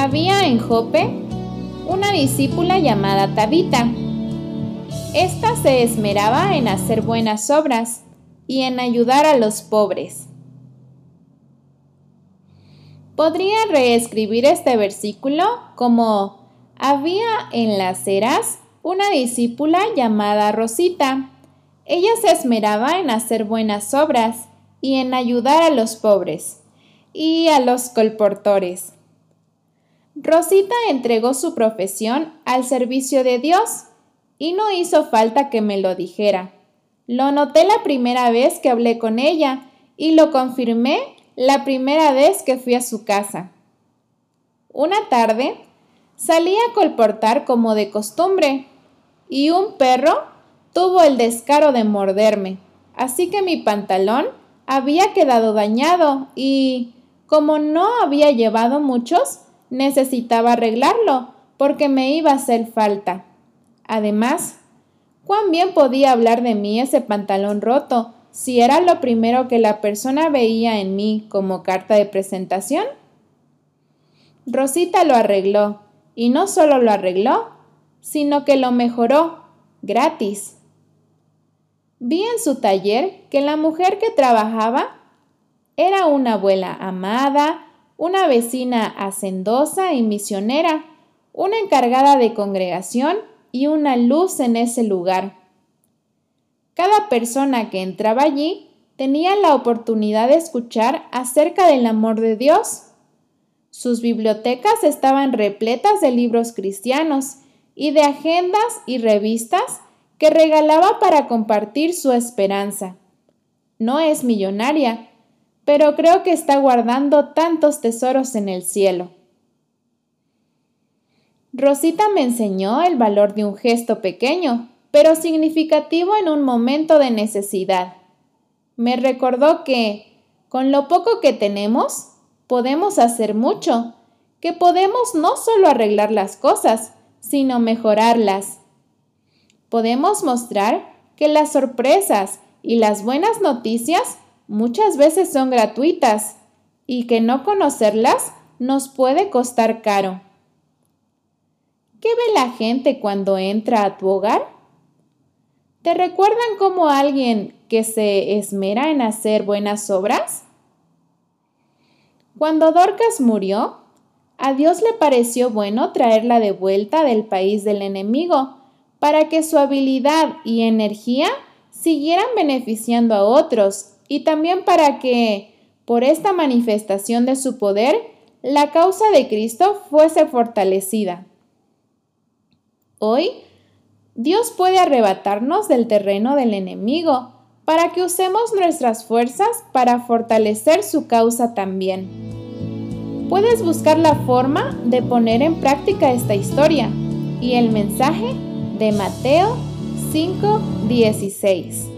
Había en Jope una discípula llamada Tabita. Esta se esmeraba en hacer buenas obras y en ayudar a los pobres. Podría reescribir este versículo como había en las eras una discípula llamada Rosita. Ella se esmeraba en hacer buenas obras y en ayudar a los pobres y a los colportores. Rosita entregó su profesión al servicio de Dios y no hizo falta que me lo dijera. Lo noté la primera vez que hablé con ella y lo confirmé la primera vez que fui a su casa. Una tarde salí a colportar como de costumbre y un perro tuvo el descaro de morderme, así que mi pantalón había quedado dañado y, como no había llevado muchos, necesitaba arreglarlo porque me iba a hacer falta. Además, cuán bien podía hablar de mí ese pantalón roto si era lo primero que la persona veía en mí como carta de presentación. Rosita lo arregló, y no solo lo arregló, sino que lo mejoró, gratis. Vi en su taller que la mujer que trabajaba era una abuela amada, una vecina hacendosa y misionera, una encargada de congregación y una luz en ese lugar. Cada persona que entraba allí tenía la oportunidad de escuchar acerca del amor de Dios. Sus bibliotecas estaban repletas de libros cristianos y de agendas y revistas que regalaba para compartir su esperanza. No es millonaria, pero creo que está guardando tantos tesoros en el cielo. Rosita me enseñó el valor de un gesto pequeño, pero significativo en un momento de necesidad. Me recordó que, con lo poco que tenemos, podemos hacer mucho, que podemos no solo arreglar las cosas, sino mejorarlas. Podemos mostrar que las sorpresas y las buenas noticias muchas veces son gratuitas y que no conocerlas nos puede costar caro. ¿Qué ve la gente cuando entra a tu hogar? ¿Te recuerdan como alguien que se esmera en hacer buenas obras? Cuando Dorcas murió, a Dios le pareció bueno traerla de vuelta del país del enemigo para que su habilidad y energía siguieran beneficiando a otros y también para que, por esta manifestación de su poder, la causa de Cristo fuese fortalecida. Hoy, Dios puede arrebatarnos del terreno del enemigo para que usemos nuestras fuerzas para fortalecer su causa también. Puedes buscar la forma de poner en práctica esta historia y el mensaje de Mateo 5:16.